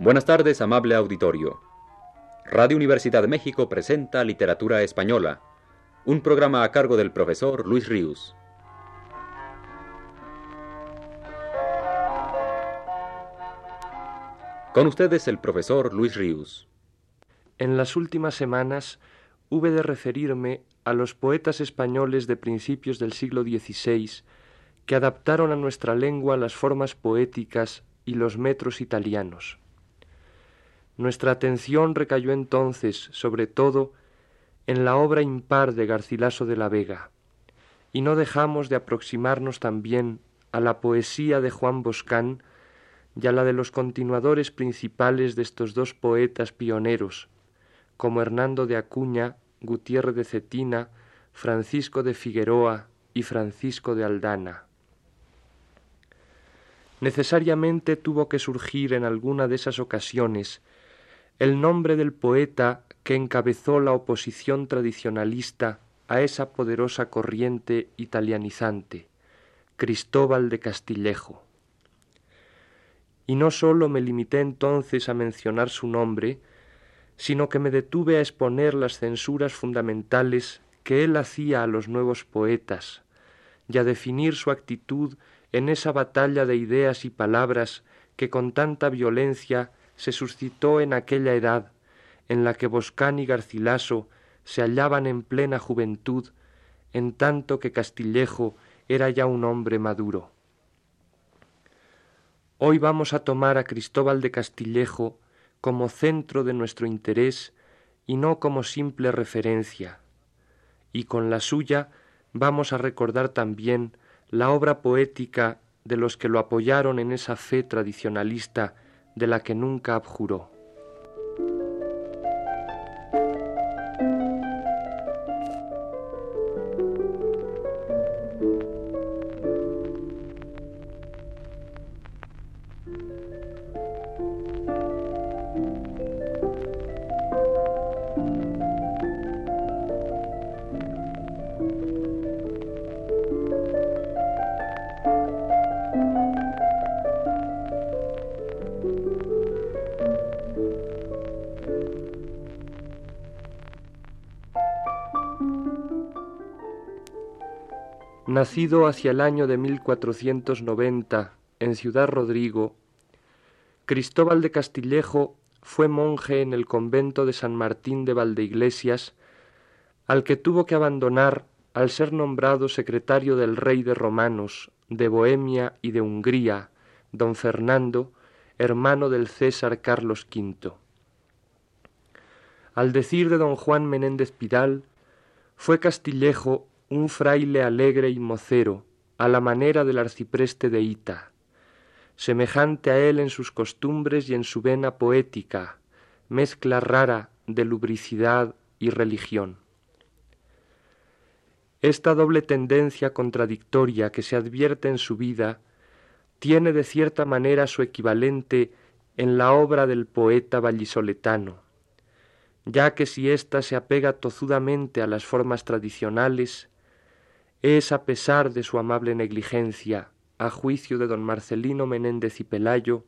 Buenas tardes, amable auditorio. Radio Universidad de México presenta Literatura Española, un programa a cargo del profesor Luis Ríos. Con ustedes el profesor Luis Ríos. En las últimas semanas hube de referirme a los poetas españoles de principios del siglo XVI que adaptaron a nuestra lengua las formas poéticas y los metros italianos. Nuestra atención recayó entonces, sobre todo, en la obra impar de Garcilaso de la Vega, y no dejamos de aproximarnos también a la poesía de Juan Boscán y a la de los continuadores principales de estos dos poetas pioneros, como Hernando de Acuña, Gutiérrez de Cetina, Francisco de Figueroa y Francisco de Aldana. Necesariamente tuvo que surgir en alguna de esas ocasiones el nombre del poeta que encabezó la oposición tradicionalista a esa poderosa corriente italianizante, Cristóbal de Castillejo. Y no sólo me limité entonces a mencionar su nombre, sino que me detuve a exponer las censuras fundamentales que él hacía a los nuevos poetas, y a definir su actitud en esa batalla de ideas y palabras que con tanta violencia se suscitó en aquella edad en la que Boscán y Garcilaso se hallaban en plena juventud, en tanto que Castillejo era ya un hombre maduro. Hoy vamos a tomar a Cristóbal de Castillejo como centro de nuestro interés y no como simple referencia, y con la suya vamos a recordar también la obra poética de los que lo apoyaron en esa fe tradicionalista de la que nunca abjuró. Nacido hacia el año de 1490 en Ciudad Rodrigo, Cristóbal de Castillejo fue monje en el convento de San Martín de Valdeiglesias, al que tuvo que abandonar al ser nombrado secretario del rey de romanos, de Bohemia y de Hungría, don Fernando, hermano del César Carlos V. Al decir de don Juan Menéndez Pidal, fue Castillejo un fraile alegre y mocero, a la manera del arcipreste de Ita, semejante a él en sus costumbres y en su vena poética, mezcla rara de lubricidad y religión. Esta doble tendencia contradictoria que se advierte en su vida tiene de cierta manera su equivalente en la obra del poeta vallisoletano, ya que si ésta se apega tozudamente a las formas tradicionales, es, a pesar de su amable negligencia, a juicio de don Marcelino Menéndez y Pelayo,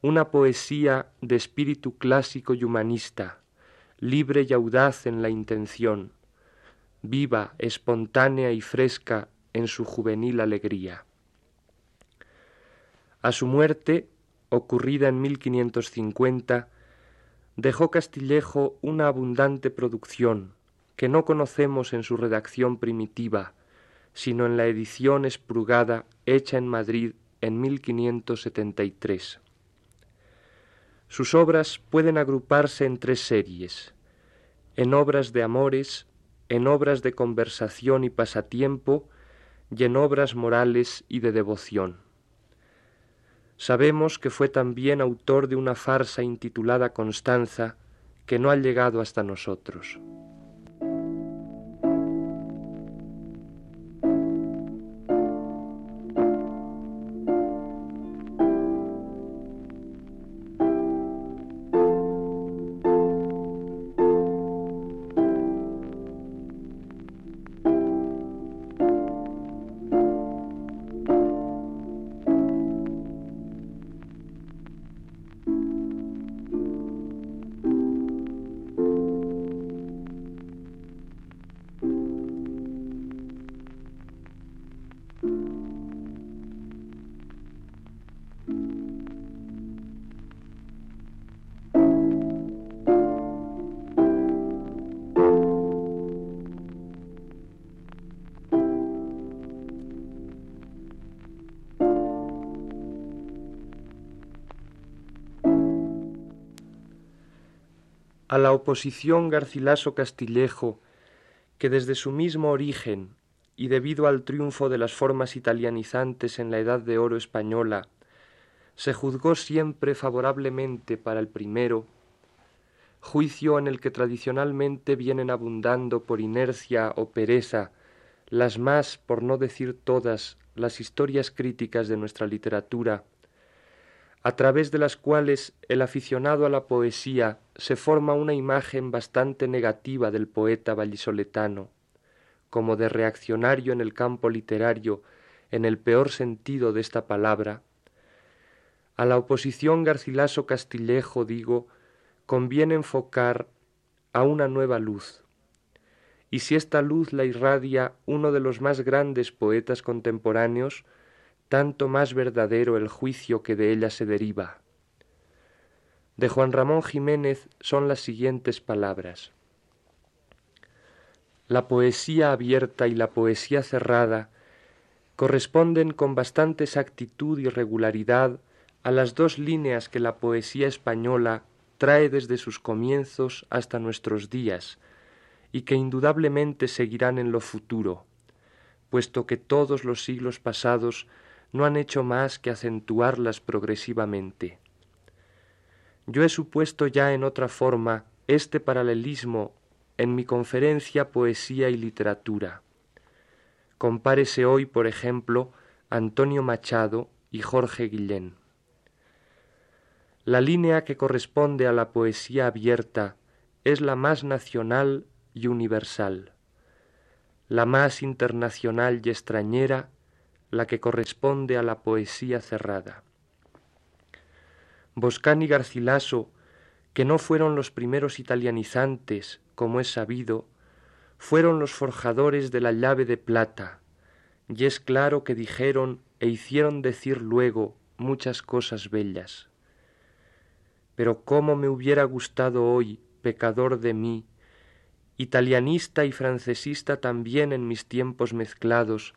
una poesía de espíritu clásico y humanista, libre y audaz en la intención, viva, espontánea y fresca en su juvenil alegría. A su muerte, ocurrida en 1550, dejó Castillejo una abundante producción que no conocemos en su redacción primitiva, sino en la edición esprugada hecha en Madrid en 1573. Sus obras pueden agruparse en tres series, en obras de amores, en obras de conversación y pasatiempo, y en obras morales y de devoción. Sabemos que fue también autor de una farsa intitulada Constanza, que no ha llegado hasta nosotros. A la oposición Garcilaso Castillejo, que desde su mismo origen y debido al triunfo de las formas italianizantes en la Edad de Oro española, se juzgó siempre favorablemente para el primero, juicio en el que tradicionalmente vienen abundando por inercia o pereza las más, por no decir todas, las historias críticas de nuestra literatura, a través de las cuales el aficionado a la poesía se forma una imagen bastante negativa del poeta vallisoletano, como de reaccionario en el campo literario en el peor sentido de esta palabra, a la oposición Garcilaso Castillejo, digo, conviene enfocar a una nueva luz. Y si esta luz la irradia uno de los más grandes poetas contemporáneos, tanto más verdadero el juicio que de ella se deriva. De Juan Ramón Jiménez son las siguientes palabras. La poesía abierta y la poesía cerrada corresponden con bastante exactitud y regularidad a las dos líneas que la poesía española trae desde sus comienzos hasta nuestros días y que indudablemente seguirán en lo futuro, puesto que todos los siglos pasados no han hecho más que acentuarlas progresivamente. Yo he supuesto ya en otra forma este paralelismo en mi conferencia Poesía y Literatura. Compárese hoy, por ejemplo, Antonio Machado y Jorge Guillén. La línea que corresponde a la poesía abierta es la más nacional y universal, la más internacional y extrañera, la que corresponde a la poesía cerrada. Boscán y Garcilaso, que no fueron los primeros italianizantes, como es sabido, fueron los forjadores de la llave de plata, y es claro que dijeron e hicieron decir luego muchas cosas bellas. Pero cómo me hubiera gustado hoy, pecador de mí, italianista y francesista también en mis tiempos mezclados,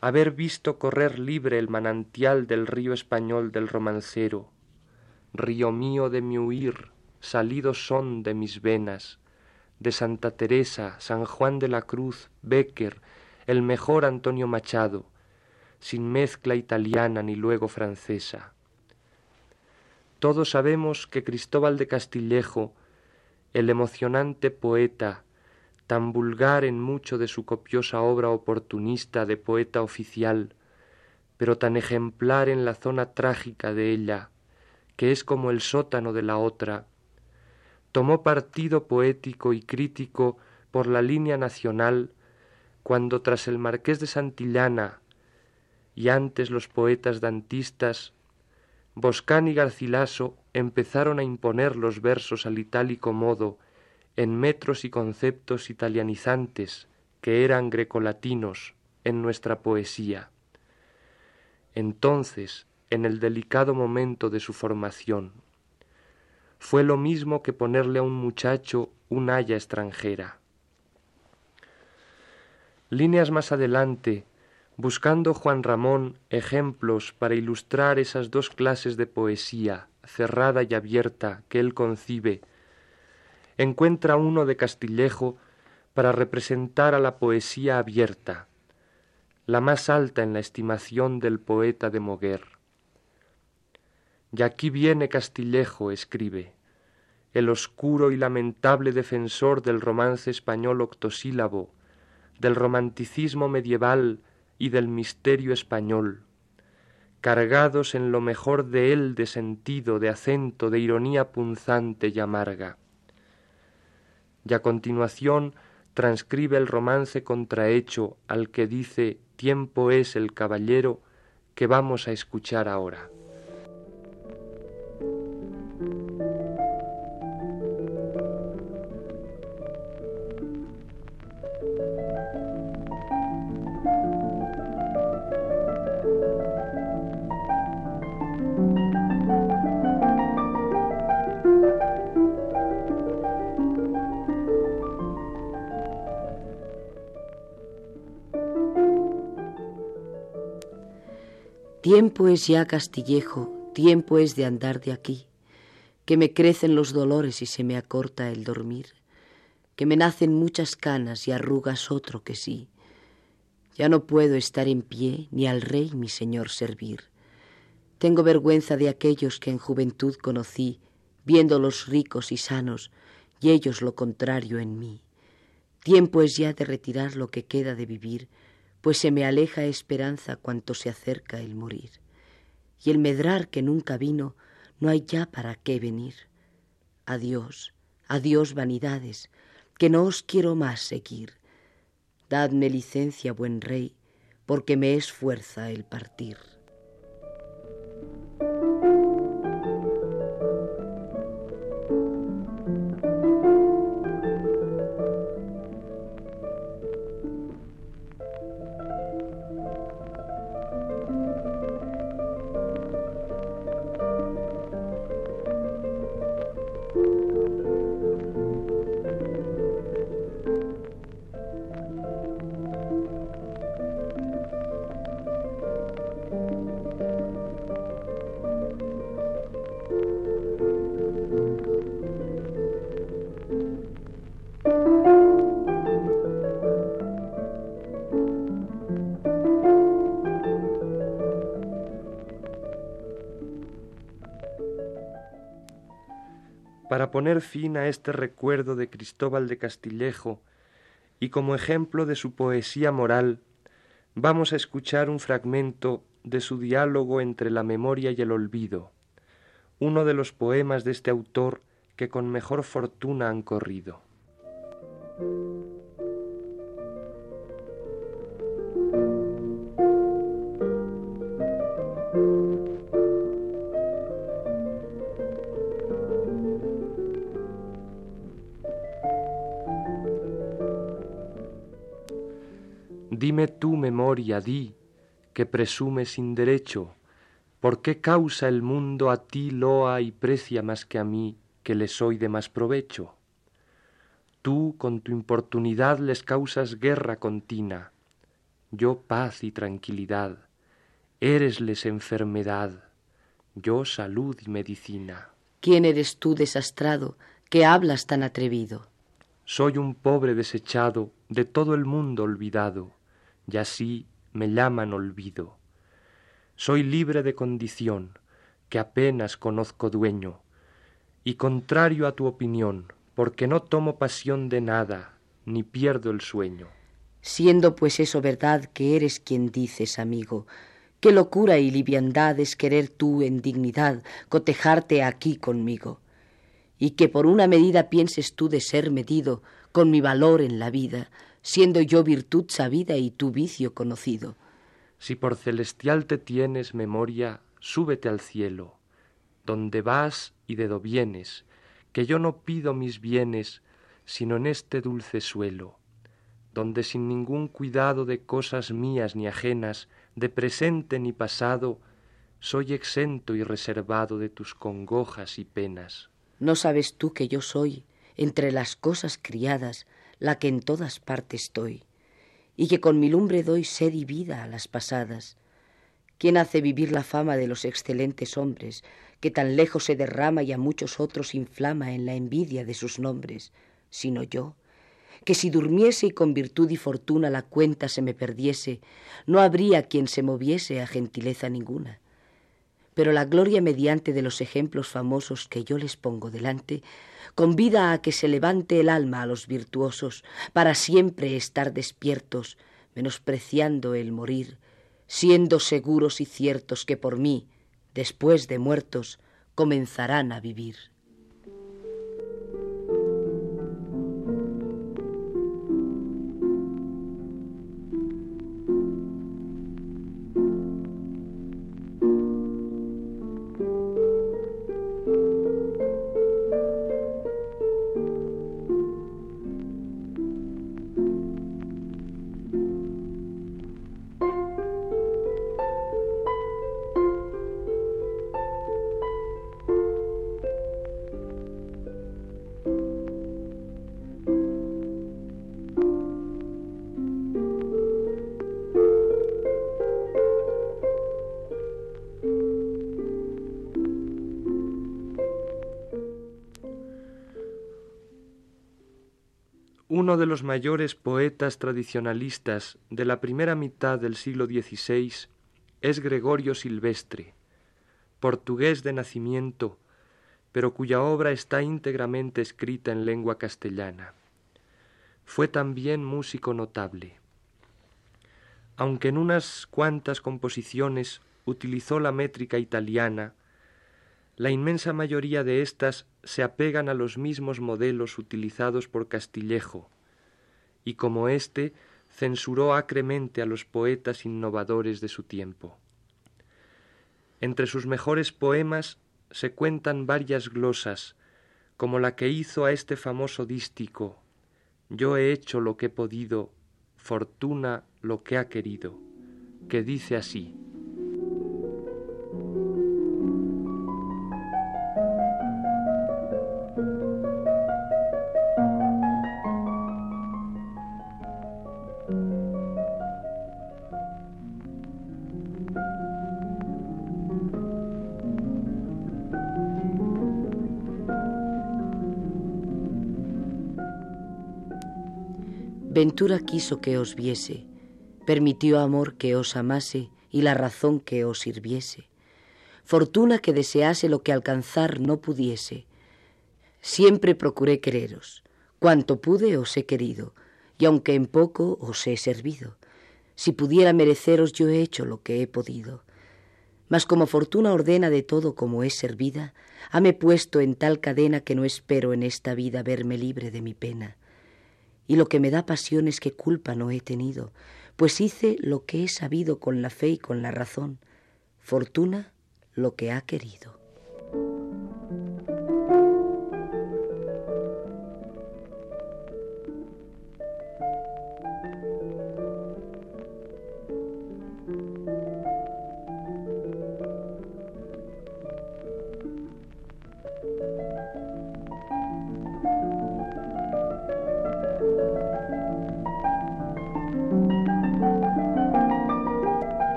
haber visto correr libre el manantial del río español del romancero, río mío de mi huir, salidos son de mis venas, de Santa Teresa, San Juan de la Cruz, Becker, el mejor Antonio Machado, sin mezcla italiana ni luego francesa. Todos sabemos que Cristóbal de Castillejo, el emocionante poeta, tan vulgar en mucho de su copiosa obra oportunista de poeta oficial, pero tan ejemplar en la zona trágica de ella, que es como el sótano de la otra, tomó partido poético y crítico por la línea nacional cuando tras el marqués de Santillana y antes los poetas dantistas Boscán y Garcilaso empezaron a imponer los versos al itálico modo en metros y conceptos italianizantes que eran grecolatinos en nuestra poesía. Entonces, en el delicado momento de su formación, fue lo mismo que ponerle a un muchacho un haya extranjera. Líneas más adelante, buscando Juan Ramón ejemplos para ilustrar esas dos clases de poesía, cerrada y abierta, que él concibe, encuentra uno de Castillejo para representar a la poesía abierta, la más alta en la estimación del poeta de Moguer. Y aquí viene Castillejo, escribe, el oscuro y lamentable defensor del romance español octosílabo, del romanticismo medieval y del misterio español, cargados en lo mejor de él de sentido, de acento, de ironía punzante y amarga. Y a continuación transcribe el romance contrahecho al que dice tiempo es el caballero que vamos a escuchar ahora. Tiempo es ya Castillejo, tiempo es de andar de aquí. que me crecen los dolores y se me acorta el dormir, que me nacen muchas canas y arrugas otro que sí. Ya no puedo estar en pie ni al rey mi señor servir. Tengo vergüenza de aquellos que en juventud conocí, viéndolos ricos y sanos, y ellos lo contrario en mí. Tiempo es ya de retirar lo que queda de vivir, pues se me aleja esperanza cuanto se acerca el morir. Y el medrar que nunca vino, no hay ya para qué venir. Adiós, adiós vanidades, que no os quiero más seguir. Dadme licencia, buen rey, porque me es fuerza el partir. Para poner fin a este recuerdo de Cristóbal de Castillejo y como ejemplo de su poesía moral, vamos a escuchar un fragmento de su diálogo entre la memoria y el olvido, uno de los poemas de este autor que con mejor fortuna han corrido. Memoria, di, que presume sin derecho, ¿por qué causa el mundo a ti loa y precia más que a mí, que le soy de más provecho? Tú con tu importunidad les causas guerra continua, yo paz y tranquilidad, eresles enfermedad, yo salud y medicina. ¿Quién eres tú desastrado, que hablas tan atrevido? Soy un pobre desechado, de todo el mundo olvidado, y así me llaman olvido. Soy libre de condición, que apenas conozco dueño, y contrario a tu opinión, porque no tomo pasión de nada, ni pierdo el sueño. Siendo pues eso verdad que eres quien dices, amigo, qué locura y liviandad es querer tú en dignidad cotejarte aquí conmigo, y que por una medida pienses tú de ser medido con mi valor en la vida, siendo yo virtud sabida y tu vicio conocido. Si por celestial te tienes memoria, súbete al cielo, donde vas y de do vienes, que yo no pido mis bienes, sino en este dulce suelo, donde sin ningún cuidado de cosas mías ni ajenas, de presente ni pasado, soy exento y reservado de tus congojas y penas. ¿No sabes tú que yo soy, entre las cosas criadas, la que en todas partes estoy, y que con mi lumbre doy sed y vida a las pasadas. ¿Quién hace vivir la fama de los excelentes hombres, que tan lejos se derrama y a muchos otros inflama en la envidia de sus nombres, sino yo? que si durmiese y con virtud y fortuna la cuenta se me perdiese, no habría quien se moviese a gentileza ninguna. Pero la gloria mediante de los ejemplos famosos que yo les pongo delante, convida a que se levante el alma a los virtuosos para siempre estar despiertos, menospreciando el morir, siendo seguros y ciertos que por mí, después de muertos, comenzarán a vivir. Uno de los mayores poetas tradicionalistas de la primera mitad del siglo XVI es Gregorio Silvestre, portugués de nacimiento, pero cuya obra está íntegramente escrita en lengua castellana. Fue también músico notable. Aunque en unas cuantas composiciones utilizó la métrica italiana, la inmensa mayoría de éstas se apegan a los mismos modelos utilizados por Castillejo, y como éste censuró acremente a los poetas innovadores de su tiempo. Entre sus mejores poemas se cuentan varias glosas, como la que hizo a este famoso dístico Yo he hecho lo que he podido, fortuna lo que ha querido, que dice así Ventura quiso que os viese, permitió amor que os amase y la razón que os sirviese. Fortuna que desease lo que alcanzar no pudiese. Siempre procuré quereros, cuanto pude os he querido, y aunque en poco os he servido. Si pudiera mereceros yo he hecho lo que he podido. Mas como fortuna ordena de todo como es servida, hame puesto en tal cadena que no espero en esta vida verme libre de mi pena y lo que me da pasión es que culpa no he tenido, pues hice lo que he sabido con la fe y con la razón, fortuna lo que ha querido.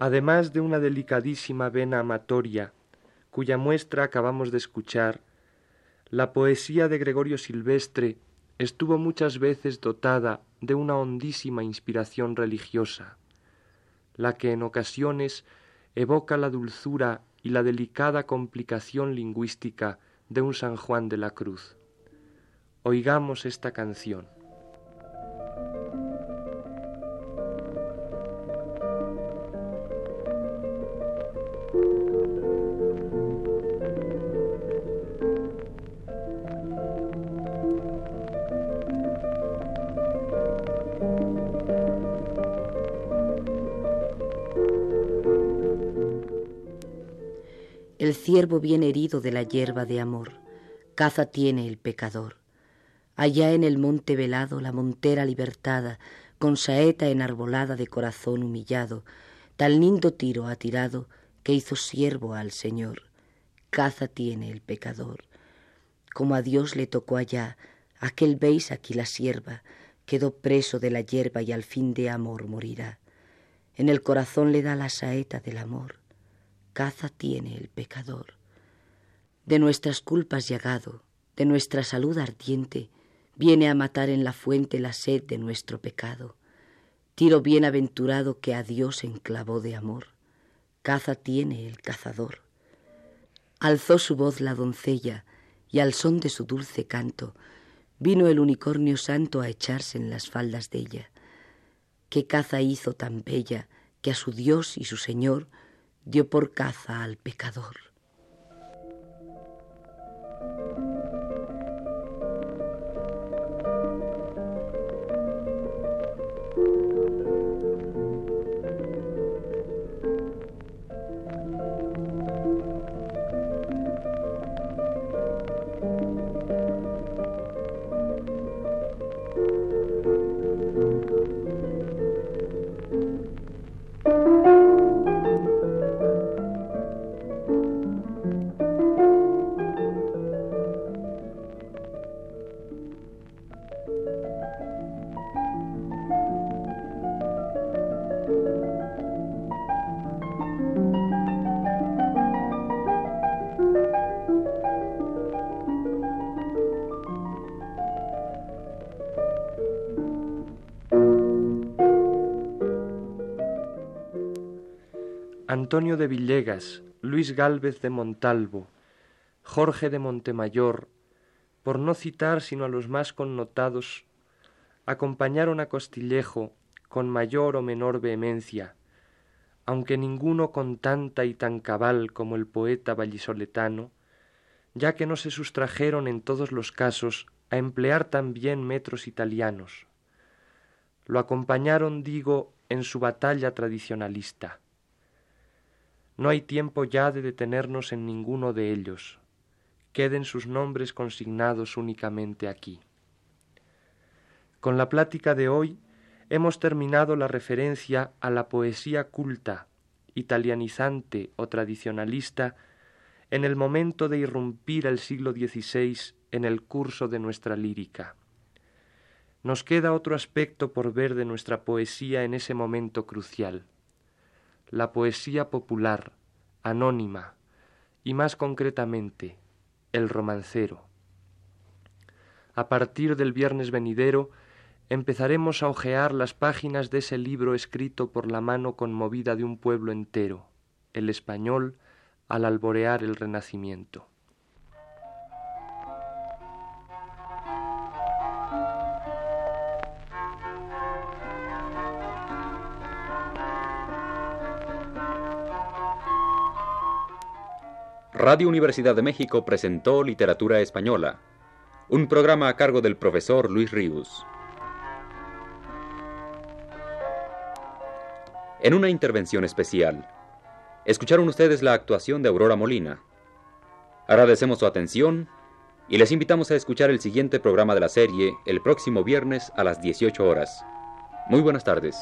Además de una delicadísima vena amatoria, cuya muestra acabamos de escuchar, la poesía de Gregorio Silvestre estuvo muchas veces dotada de una hondísima inspiración religiosa, la que en ocasiones evoca la dulzura y la delicada complicación lingüística de un San Juan de la Cruz. Oigamos esta canción. Ciervo bien herido de la hierba de amor, caza tiene el pecador. Allá en el monte velado la montera libertada, con saeta enarbolada de corazón humillado, tal lindo tiro ha tirado que hizo siervo al Señor. Caza tiene el pecador. Como a Dios le tocó allá, aquel veis aquí la sierva, quedó preso de la hierba y al fin de amor morirá. En el corazón le da la saeta del amor caza tiene el pecador. De nuestras culpas llagado, de nuestra salud ardiente, viene a matar en la fuente la sed de nuestro pecado. Tiro bienaventurado que a Dios enclavó de amor, caza tiene el cazador. Alzó su voz la doncella, y al son de su dulce canto, vino el unicornio santo a echarse en las faldas de ella. ¿Qué caza hizo tan bella que a su Dios y su Señor dio por caza al pecador. Antonio de Villegas, Luis Gálvez de Montalvo, Jorge de Montemayor, por no citar sino a los más connotados, acompañaron a Costillejo con mayor o menor vehemencia, aunque ninguno con tanta y tan cabal como el poeta vallisoletano, ya que no se sustrajeron en todos los casos a emplear también metros italianos. Lo acompañaron, digo, en su batalla tradicionalista. No hay tiempo ya de detenernos en ninguno de ellos. Queden sus nombres consignados únicamente aquí. Con la plática de hoy hemos terminado la referencia a la poesía culta, italianizante o tradicionalista en el momento de irrumpir el siglo XVI en el curso de nuestra lírica. Nos queda otro aspecto por ver de nuestra poesía en ese momento crucial, la poesía popular, anónima, y más concretamente, el romancero. A partir del viernes venidero empezaremos a hojear las páginas de ese libro escrito por la mano conmovida de un pueblo entero, el español, al alborear el Renacimiento. Radio Universidad de México presentó Literatura Española, un programa a cargo del profesor Luis Ríos. En una intervención especial, escucharon ustedes la actuación de Aurora Molina. Agradecemos su atención y les invitamos a escuchar el siguiente programa de la serie el próximo viernes a las 18 horas. Muy buenas tardes.